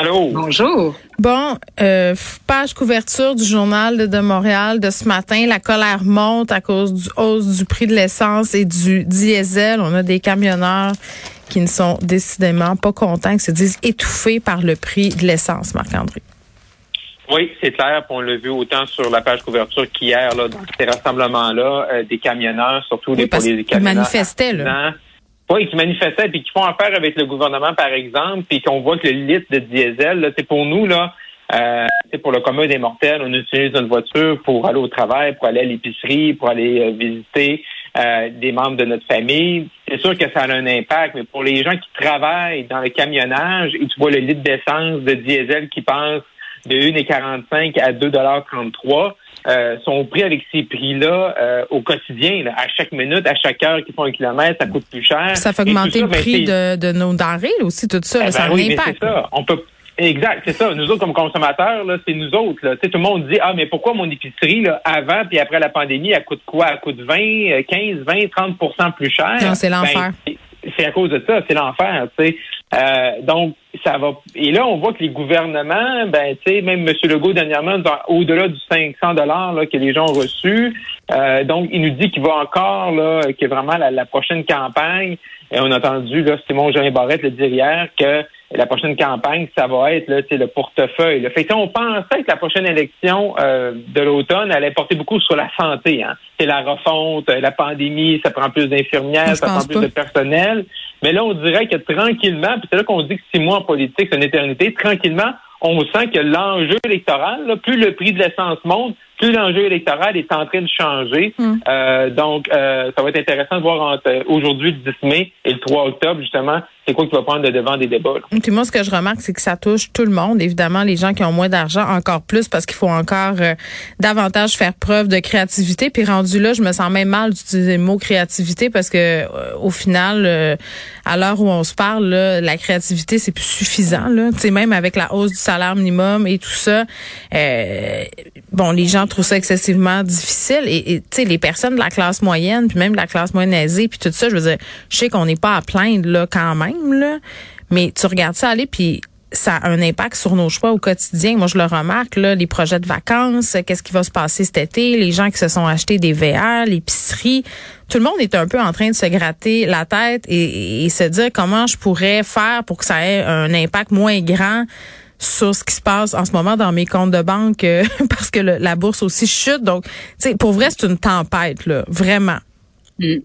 Allô? Bonjour. Bon, euh, page couverture du journal de Montréal de ce matin. La colère monte à cause du hausse du prix de l'essence et du diesel. On a des camionneurs qui ne sont décidément pas contents, qui se disent étouffés par le prix de l'essence, Marc-André. Oui, c'est clair. puis On l'a vu autant sur la page couverture qu'hier, là, dans ces rassemblements-là, euh, des camionneurs, surtout Oui, des, parce pour les qu'ils camionneurs. manifestaient, là. Oui, qui manifestaient puis qui font affaire avec le gouvernement, par exemple, puis qu'on voit que le litre de diesel, c'est pour nous, là, euh, pour le commun des mortels, on utilise notre voiture pour aller au travail, pour aller à l'épicerie, pour aller euh, visiter euh, des membres de notre famille. C'est sûr que ça a un impact, mais pour les gens qui travaillent dans le camionnage et tu vois le litre d'essence de diesel qui passe de 1,45 à 2,33 euh, sont pris avec ces prix-là euh, au quotidien, là, à chaque minute, à chaque heure qu'ils font un kilomètre, ça coûte plus cher. Ça fait augmenter ça, le ben, prix de, de nos denrées là, aussi, tout ça. eh là, ça a ben un oui, mais impact. ça. On peut Exact, c'est ça. Nous autres, comme consommateurs, là, c'est nous autres. Là. Tout le monde dit Ah, mais pourquoi mon épicerie, là, avant puis après la pandémie, elle coûte quoi? Elle coûte 20, euh, 15, 20, 30% plus cher? Non, c'est l'enfer. Ben, c'est- c'est à cause de ça, c'est l'enfer. Euh, donc, ça va. Et là, on voit que les gouvernements, ben, tu sais, même M. Legault dernièrement, au-delà du 500 dollars que les gens ont reçu, euh, donc il nous dit qu'il va encore là, que vraiment la, la prochaine campagne. Et on a entendu là, Simon Jean Barrette le dire hier que la prochaine campagne, ça va être là, le portefeuille. là. Fait que, on pensait que la prochaine élection euh, de l'automne allait porter beaucoup sur la santé. Hein. C'est la refonte, euh, la pandémie, ça prend plus d'infirmières, ça prend plus pas. de personnel. Mais là, on dirait que tranquillement, puis c'est là qu'on dit que six mois en politique, c'est une éternité, tranquillement, on sent que l'enjeu électoral, là, plus le prix de l'essence monte, plus l'enjeu électoral est en train de changer. Hmm. Euh, donc, euh, ça va être intéressant de voir entre aujourd'hui, le 10 mai, et le 3 octobre, justement, c'est quoi qui va prendre le devant des débats. là. Puis moi, ce que je remarque, c'est que ça touche tout le monde. Évidemment, les gens qui ont moins d'argent, encore plus, parce qu'il faut encore euh, davantage faire preuve de créativité. Puis rendu là, je me sens même mal d'utiliser le mot créativité parce que euh, au final, euh, à l'heure où on se parle, là, la créativité, c'est plus suffisant. Là. Tu sais, même avec la hausse du salaire minimum et tout ça, euh, bon, les gens trouvent ça excessivement difficile. Et, et, tu sais, les personnes de la classe moyenne, puis même de la classe moyenne aisée, puis tout ça, je veux dire, je sais qu'on n'est pas à plaindre là quand même, là, mais tu regardes ça aller, puis ça a un impact sur nos choix au quotidien. Moi, je le remarque, là, les projets de vacances, qu'est-ce qui va se passer cet été, les gens qui se sont achetés des VR, l'épicerie. Tout le monde est un peu en train de se gratter la tête et, et se dire comment je pourrais faire pour que ça ait un impact moins grand sur ce qui se passe en ce moment dans mes comptes de banque euh, parce que le- la bourse aussi chute. Donc, tu sais, pour vrai, c'est une tempête, là, vraiment. Mm.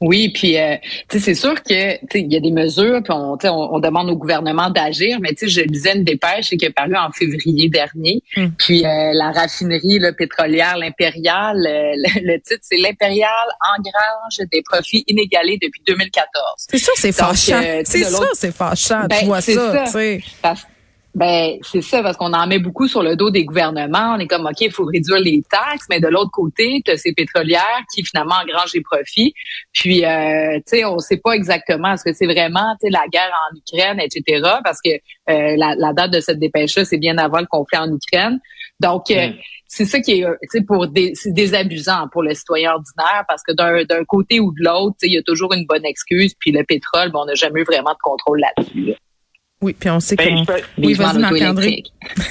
Oui, puis euh, tu sais, c'est sûr que il y a des mesures, puis on, on, on demande au gouvernement d'agir, mais tu sais, je lisais une dépêche qui est parue en février dernier, Mm. puis euh, la raffinerie là, pétrolière, l'Impérial, euh, le, le titre c'est l'Impérial engrange des profits inégalés depuis 2014. C'est sûr, c'est fâchant. euh, c'est sûr, c'est fâchant. Ben, tu vois c'est ça, ça. Parce- ben, c'est ça, parce qu'on en met beaucoup sur le dos des gouvernements. On est comme, OK, il faut réduire les taxes, mais de l'autre côté, tu as ces pétrolières qui, finalement, engrangent des profits. Puis, euh, tu sais, on sait pas exactement, est-ce que c'est vraiment, tu sais, la guerre en Ukraine, etc., parce que euh, la, la date de cette dépêche-là, c'est bien avant le conflit en Ukraine. Donc, euh, Mm. c'est ça qui est, euh, tu sais, pour des, c'est désabusant pour le citoyen ordinaire, parce que d'un, d'un côté ou de l'autre, tu sais, il y a toujours une bonne excuse. Puis le pétrole, ben, on n'a jamais eu vraiment de contrôle là-dessus. là. Oui, puis on sait Ben, peux- Oui, vas-y, Marc-André.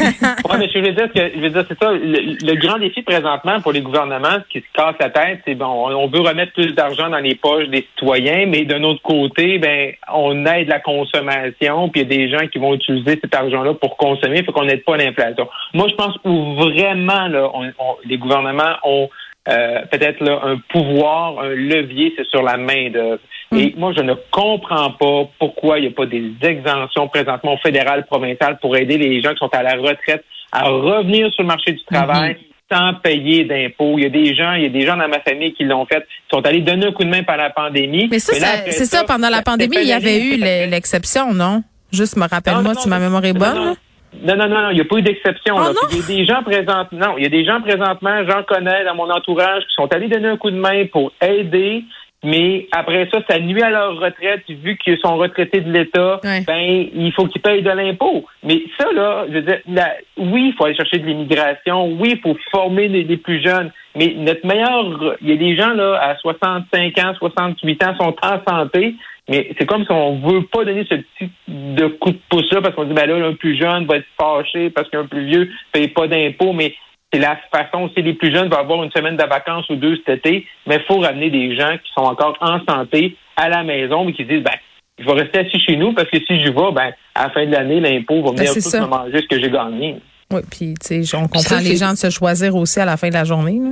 Ouais, mais je veux dire que je veux dire c'est ça. Le, le grand défi présentement pour les gouvernements, ce qui se casse la tête, c'est bon, on veut remettre plus d'argent dans les poches des citoyens, mais d'un autre côté, ben on aide la consommation, puis il y a des gens qui vont utiliser cet argent-là pour consommer, faut qu'on n'aide pas l'inflation. Moi, je pense où vraiment là, on- on- les gouvernements ont euh, peut-être là, un pouvoir, un levier, c'est sur la main d'œuvre. Et moi, je ne comprends pas pourquoi il n'y a pas des exemptions présentement au fédéral, provincial pour aider les gens qui sont à la retraite à revenir sur le marché du travail sans payer d'impôts. Il y a des gens, il y a des gens dans ma famille qui l'ont fait, qui sont allés donner un coup de main par la pandémie. Mais ça, c'est ça, pendant la pandémie, il y avait eu l'exception, non? Juste me rappelle-moi si ma mémoire est bonne. non. Non, non, non, il n'y a pas eu d'exception. Oh il y a des gens présentement, non, il y a des gens présentement, j'en connais dans mon entourage, qui sont allés donner un coup de main pour aider, mais après ça, ça nuit à leur retraite, vu qu'ils sont retraités de l'État, Ouais. ben, il faut qu'ils payent de l'impôt. Mais ça, là, je veux dire, oui, il faut aller chercher de l'immigration, oui, il faut former les, les plus jeunes, mais notre meilleur, il y a des gens, là, à 65 ans, 68 ans, sont en santé, mais c'est comme si on veut pas donner ce petit de coup de pouce-là parce qu'on dit, ben là, un plus jeune va être fâché parce qu'un plus vieux paye pas d'impôts, mais c'est la façon aussi les plus jeunes vont avoir une semaine de vacances ou deux cet été, mais il faut ramener des gens qui sont encore en santé à la maison mais qui disent, ben, je vais rester assis chez nous parce que si je vais, ben, à la fin de l'année, l'impôt va venir c'est tout ça. me manger ce que j'ai gagné. Oui, puis tu sais, on comprend ça, les gens de se choisir aussi à la fin de la journée. Là.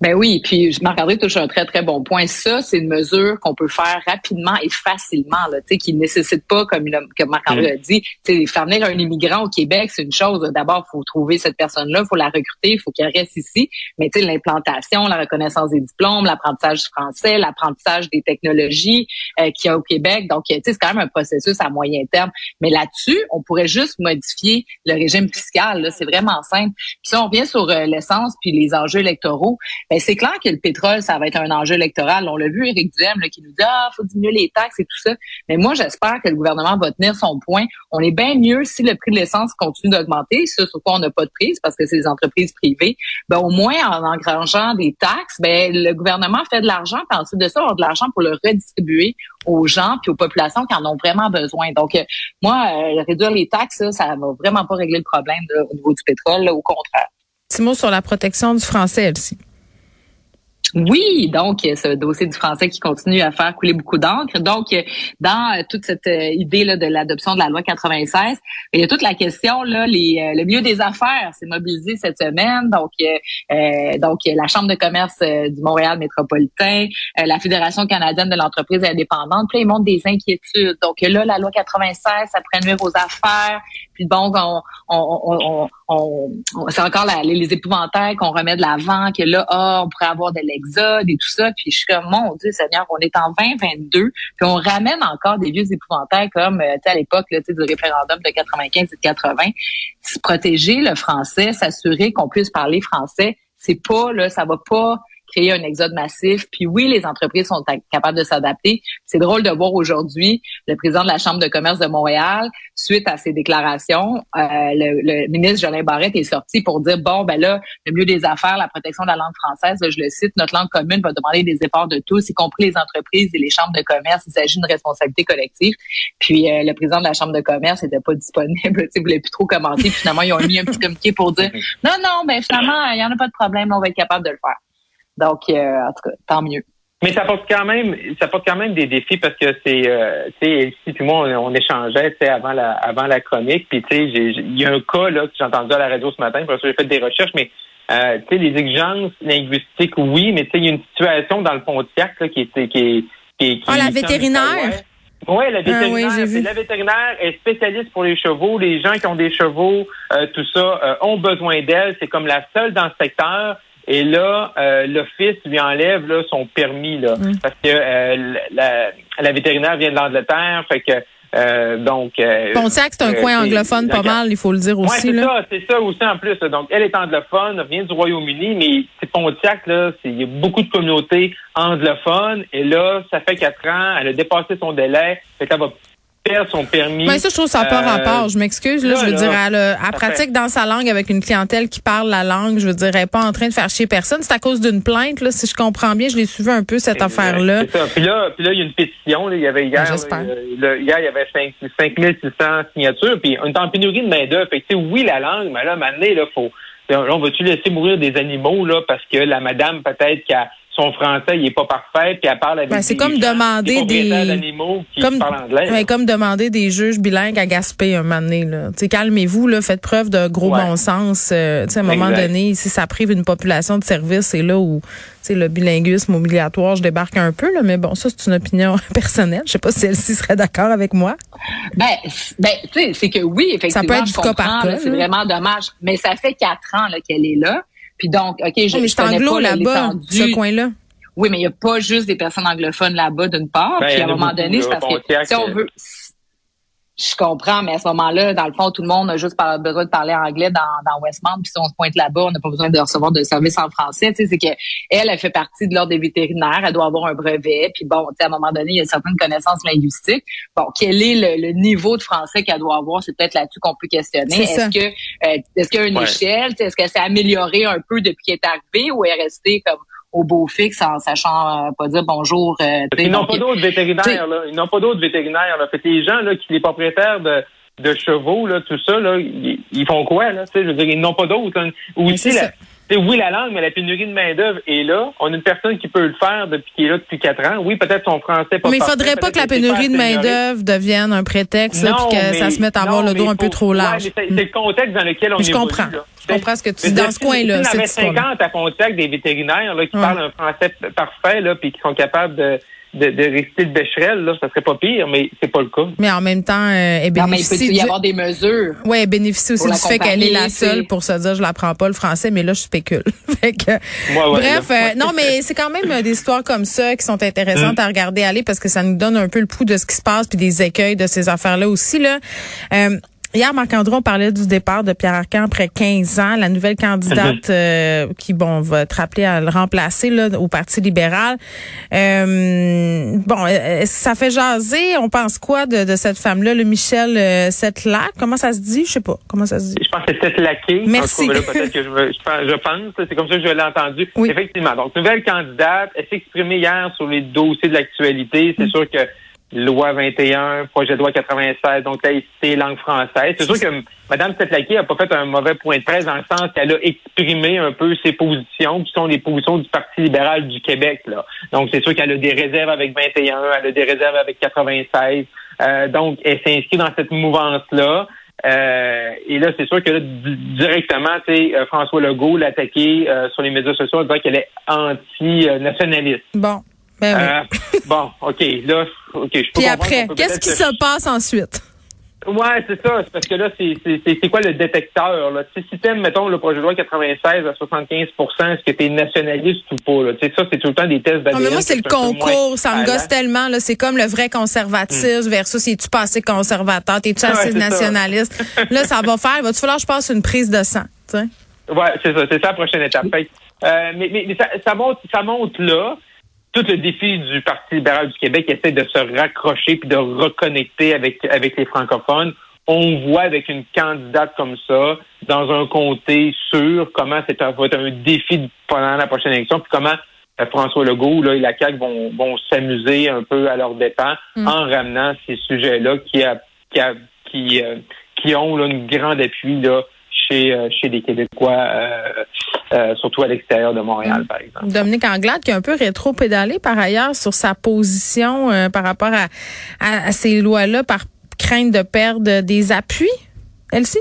Ben oui, puis Marc-André touche un très, très bon point. Ça, c'est une mesure qu'on peut faire rapidement et facilement, là, qui ne nécessite pas, comme, il a- comme Marc-André a dit, faire venir un immigrant au Québec, c'est une chose. D'abord, il faut trouver cette personne-là, il faut la recruter, il faut qu'elle reste ici. Mais l'implantation, la reconnaissance des diplômes, l'apprentissage du français, l'apprentissage des technologies euh, qu'il y a au Québec. Donc, c'est quand même un processus à moyen terme. Mais là-dessus, on pourrait juste modifier le régime fiscal. C'est vraiment simple. Puis si on revient sur euh, l'essence puis les enjeux électoraux, ben c'est clair que le pétrole, ça va être un enjeu électoral. On l'a vu, Éric Duhem, là, qui nous dit ah, faut diminuer les taxes et tout ça. Mais moi, j'espère que le gouvernement va tenir son point. On est bien mieux si le prix de l'essence continue d'augmenter, ce sur quoi on n'a pas de prise parce que c'est des entreprises privées. Ben au moins en engrangeant des taxes, ben le gouvernement fait de l'argent, puis ensuite de ça, on a de l'argent pour le redistribuer aux gens puis aux populations qui en ont vraiment besoin. Donc euh, moi, euh, réduire les taxes, ça, ça va vraiment pas régler le problème là, au niveau du pétrole, là, au contraire. Petit mot sur la protection du français, Elsie. Oui, donc ce dossier du français qui continue à faire couler beaucoup d'encre. Donc, euh, dans euh, toute cette euh, idée là, de l'adoption de la loi 96, il y a toute la question là, les, le milieu des affaires s'est mobilisé cette semaine. Donc, euh, donc la Chambre de commerce du Montréal métropolitain, la Fédération canadienne de l'entreprise indépendante, puis ils montrent des inquiétudes. Donc là, la loi 96, ça pourrait nuire aux affaires. Puis bon, on, on, on, on, c'est encore les, les épouvantails qu'on remet de l'avant, que là, ah, on pourrait avoir de et tout ça. Puis je suis comme, mon Dieu Seigneur, on est en 2022, puis on ramène encore des vieux épouvantails comme, euh, à l'époque, du référendum de 95 et de 80. Se protéger le français, s'assurer qu'on puisse parler français, c'est pas, là, ça va pas créer un exode massif. Puis oui, les entreprises sont capables de s'adapter. C'est drôle de voir aujourd'hui le président de la Chambre de commerce de Montréal, suite à ces déclarations, euh, le, le ministre Jolin Barrette est sorti pour dire, bon, ben là, le mieux des affaires, la protection de la langue française, là, je le cite, notre langue commune va demander des efforts de tous, y compris les entreprises et les chambres de commerce. Il s'agit d'une responsabilité collective. Puis euh, le président de la Chambre de commerce n'était pas disponible, il voulait plus trop commenter. Finalement, ils ont mis un petit communiqué pour dire, non, non, ben finalement, il y en a pas de problème, on va être capable de le faire. Donc, euh, en tout cas, tant mieux. Mais ça porte quand même, ça porte quand même des défis parce que c'est, euh, tu sais, Elsie puis moi, on, on échangeait, tu sais, avant la, avant la chronique, puis tu sais, il y a un cas là que j'ai entendu à la radio ce matin, parce que j'ai fait des recherches, mais euh, tu sais, les exigences linguistiques, oui, mais tu sais, il y a une situation dans le Pontiac là, qui est, qui est, qui est- qui Ah, la vétérinaire? Oui, la vétérinaire. Ah oui, vu. c'est la vétérinaire est spécialiste pour les chevaux. Les gens qui ont des chevaux, euh, tout ça, euh, ont besoin d'elle. C'est comme la seule dans le secteur. Et là, euh, l'office lui enlève là, son permis là, Mm. parce que euh, la, la vétérinaire vient de l'Angleterre, fait que euh, donc. Euh, Pontiac, c'est un euh, coin c'est- anglophone pas mal, il faut le dire Ouais, aussi. c'est là. ça, c'est ça aussi en plus. là. Donc, elle est anglophone, vient du Royaume-Uni, mais c'est Pontiac, là, c'est- il y a beaucoup de communautés anglophones. Et là, ça fait quatre ans, elle a dépassé son délai, fait qu'elle va son permis. Mais ça, je trouve ça n'a pas Euh, rapport. Je m'excuse. Là, là, je veux là, dire, elle, euh, elle pratique dans sa langue avec une clientèle qui parle la langue. Je veux dire, elle n'est pas en train de faire chier personne. C'est à cause d'une plainte. Là, si je comprends bien, je l'ai suivi un peu, cette affaire-là. C'est ça. Puis là, puis là, il y a une pétition. là. Il y avait hier, là, hier, il y avait 5, 5600 signatures. Puis on est en pénurie de main-d'œuvre. Fait que, tu sais, oui, la langue, mais là, maintenant, là, faut. là, on va-tu laisser mourir des animaux, là, parce que la madame, peut-être, qui a son français, il est pas parfait, puis elle parle avec Ben, c'est des comme gens, demander des d'animaux qui Comme, parlent anglais. ouais, comme demander des juges bilingues à Gaspé un moment donné. Là. Calmez-vous, là, faites preuve de gros Ouais. bon sens. Euh, à un moment Exact. donné, si ça prive une population de services, c'est là où le bilinguisme obligatoire, je débarque un peu. Là, mais bon, ça, c'est une opinion personnelle. Je sais pas si celle-ci serait d'accord avec moi. Ben, ben tu sais, c'est que oui, effectivement, Ça peut être je du cas par comprends, cas, là, C'est vraiment dommage. Mais ça fait quatre ans là, qu'elle est là. Puis donc, OK, je, mais je c'est connais anglo là-bas, ce coin-là. Oui, mais il n'y a pas juste des personnes anglophones là-bas, d'une part. Ben, puis à un moment donné, c'est parce que si on euh, veut. Je comprends, mais à ce moment-là, dans le fond, tout le monde a juste besoin de parler anglais dans, dans Westmount, puis si on se pointe là-bas, on n'a pas besoin de recevoir de service en français. Tu sais, c'est que elle, elle fait partie de l'ordre des vétérinaires, elle doit avoir un brevet, puis bon, tu sais, à un moment donné, il y a certaines connaissances linguistiques. Bon, quel est le, niveau de français qu'elle doit avoir, c'est peut-être là-dessus qu'on peut questionner. Est-ce que euh, est-ce qu'il y a une échelle, est-ce qu'elle s'est améliorée un peu depuis qu'elle est arrivée, ou est restée comme au beau fixe en sachant euh, pas dire bonjour. Euh, ils n'ont pas d'autres vétérinaires, là. Ils n'ont pas d'autres vétérinaires, là. Fait que les gens, là, qui, les propriétaires de, de chevaux, là, tout ça, là, ils, font quoi, là? je veux dire, ils n'ont pas d'autres. Hein. Aussi, la, oui, la langue, mais la pénurie de main-d'œuvre est là. On a une personne qui peut le faire depuis qui est là depuis quatre ans. Oui, peut-être son français pas Mais il faudrait pas que la pénurie de main-d'œuvre devienne un prétexte et que ça se mette à avoir le dos un peu trop large. c'est le contexte dans lequel on est. Je comprends. Je comprends ce que tu dis dans ce coin-là. Si on avait 50 à contact des vétérinaires là, qui parlent un français parfait là, puis qui sont capables de de, de réciter le Becherel, là, ça serait pas pire, mais c'est pas le cas. Mais en même temps, euh, elle bénéficie. Non, mais il peut y avoir des mesures. Oui, elle bénéficie aussi du fait qu'elle est la seule pour se dire je l'apprends pas le français, mais là je spécule. fait que, bref, euh, non, mais c'est quand même euh, des histoires comme ça qui sont intéressantes mm. à regarder aller parce que ça nous donne un peu le pouls de ce qui se passe puis des écueils de ces affaires-là aussi là. Euh, Hier, Marc-André, on parlait du départ de Pierre Arcan après 15 ans. La nouvelle candidate euh, qui, bon, va être rappelée à le remplacer là, au Parti libéral. Euh, bon, ça fait jaser. On pense quoi de, de cette femme-là, le Michel euh, Settlac? Comment ça se dit? Je sais pas. Comment ça se dit? Je pense que c'est Settlaqué. Merci. Que je, je, pense. C'est comme ça que je l'ai entendu. Effectivement. Donc, nouvelle candidate. Elle s'est exprimée hier sur les dossiers de l'actualité. C'est mm. sûr que loi 21, projet de loi 96, donc laïcité, langue française. C'est sûr que Mme Setlaki a pas fait un mauvais point de presse dans le sens qu'elle a exprimé un peu ses positions, qui sont les positions du Parti libéral du Québec. Là. Donc, c'est sûr qu'elle a des réserves avec 21, elle a des réserves avec 96. Euh, donc, elle s'inscrit dans cette mouvance-là. Euh, et là, c'est sûr que là, directement, euh, François Legault l'a attaqué euh, sur les médias sociaux en disant qu'elle est anti-nationaliste. Bon. Ben oui. bon, OK. Là, OK. Je Puis après, qu'est-ce qui se passe ensuite? Ouais, c'est ça. C'est parce que là, c'est quoi le détecteur? Là? Si tu aimes, mettons, le projet de loi 96 à 75 est-ce que tu es nationaliste ou pas? Là? Ça, c'est tout le temps des tests d'ADN. Non, mais moi, c'est le concours. Ça me gosse tellement. Là. C'est comme le vrai conservatisme hmm. versus si tu passé conservateur, t'es-tu assez nationaliste? là, ça va faire. Va-tu falloir que je passe une prise de sang? T'sais? Ouais, c'est ça. C'est ça la prochaine étape. Euh, mais mais, ça, ça, monte, ça monte là tout le défi du Parti libéral du Québec essaie de se raccrocher puis de reconnecter avec, avec les francophones. On voit avec une candidate comme ça, dans un comté sûr, comment c'est un, va être un défi pendant la prochaine élection, puis comment euh, François Legault là, et la CAQ vont, vont s'amuser un peu à leur dépens mm. en ramenant ces sujets-là qui, a, qui, a, qui, euh, qui ont là, une grande appui là, chez, euh, chez les Québécois euh, surtout à l'extérieur de Montréal, par exemple. Dominique Anglade, qui est un peu rétro-pédalé par ailleurs sur sa position euh, par rapport à, à, ces lois-là, par crainte de perdre des appuis, elle-ci?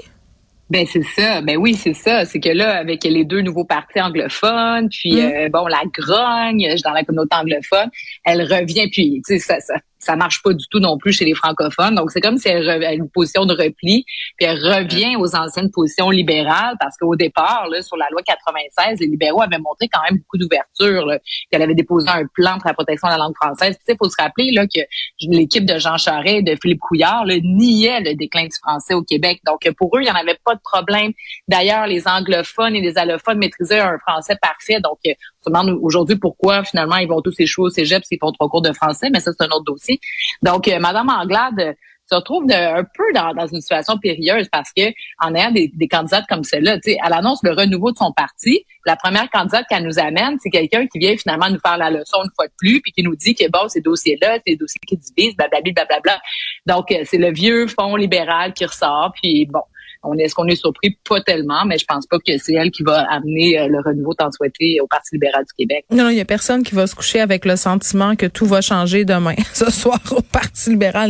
Ben c'est ça, ben oui c'est ça, c'est que là avec les deux nouveaux partis anglophones, puis mm. euh, bon la grogne dans la communauté anglophone, elle revient puis tu sais ça, ça ça marche pas du tout non plus chez les francophones. Donc, c'est comme si elle a une position de repli, puis elle revient aux anciennes positions libérales, parce qu'au départ, là, sur la loi 96, les libéraux avaient montré quand même beaucoup d'ouverture, qu'elle avait déposé un plan pour la protection de la langue française. Il faut se rappeler là, que l'équipe de Jean Charest et de Philippe Couillard là, niait le déclin du français au Québec. Donc, pour eux, il n'y en avait pas de problème. D'ailleurs, les anglophones et les allophones maîtrisaient un français parfait. Donc, on se demande aujourd'hui pourquoi finalement ils vont tous échouer au cégep s'ils font trois cours de français, mais ça, c'est un autre dossier. Donc, euh, Madame Anglade se retrouve un peu dans, une situation périlleuse parce que en ayant des, des candidates comme celle-là, elle annonce le renouveau de son parti. La première candidate qu'elle nous amène, c'est quelqu'un qui vient finalement nous faire la leçon une fois de plus, puis qui nous dit que bon, ces dossiers-là, c'est des dossiers qui divisent, blablabla, blablabla. Donc, euh, c'est le vieux fond libéral qui ressort, puis bon, on est, est-ce qu'on est surpris? Pas tellement, mais je pense pas que c'est elle qui va amener euh, le renouveau tant souhaité au Parti libéral du Québec. Non, il y a personne qui va se coucher avec le sentiment que tout va changer demain, ce soir au Parti libéral.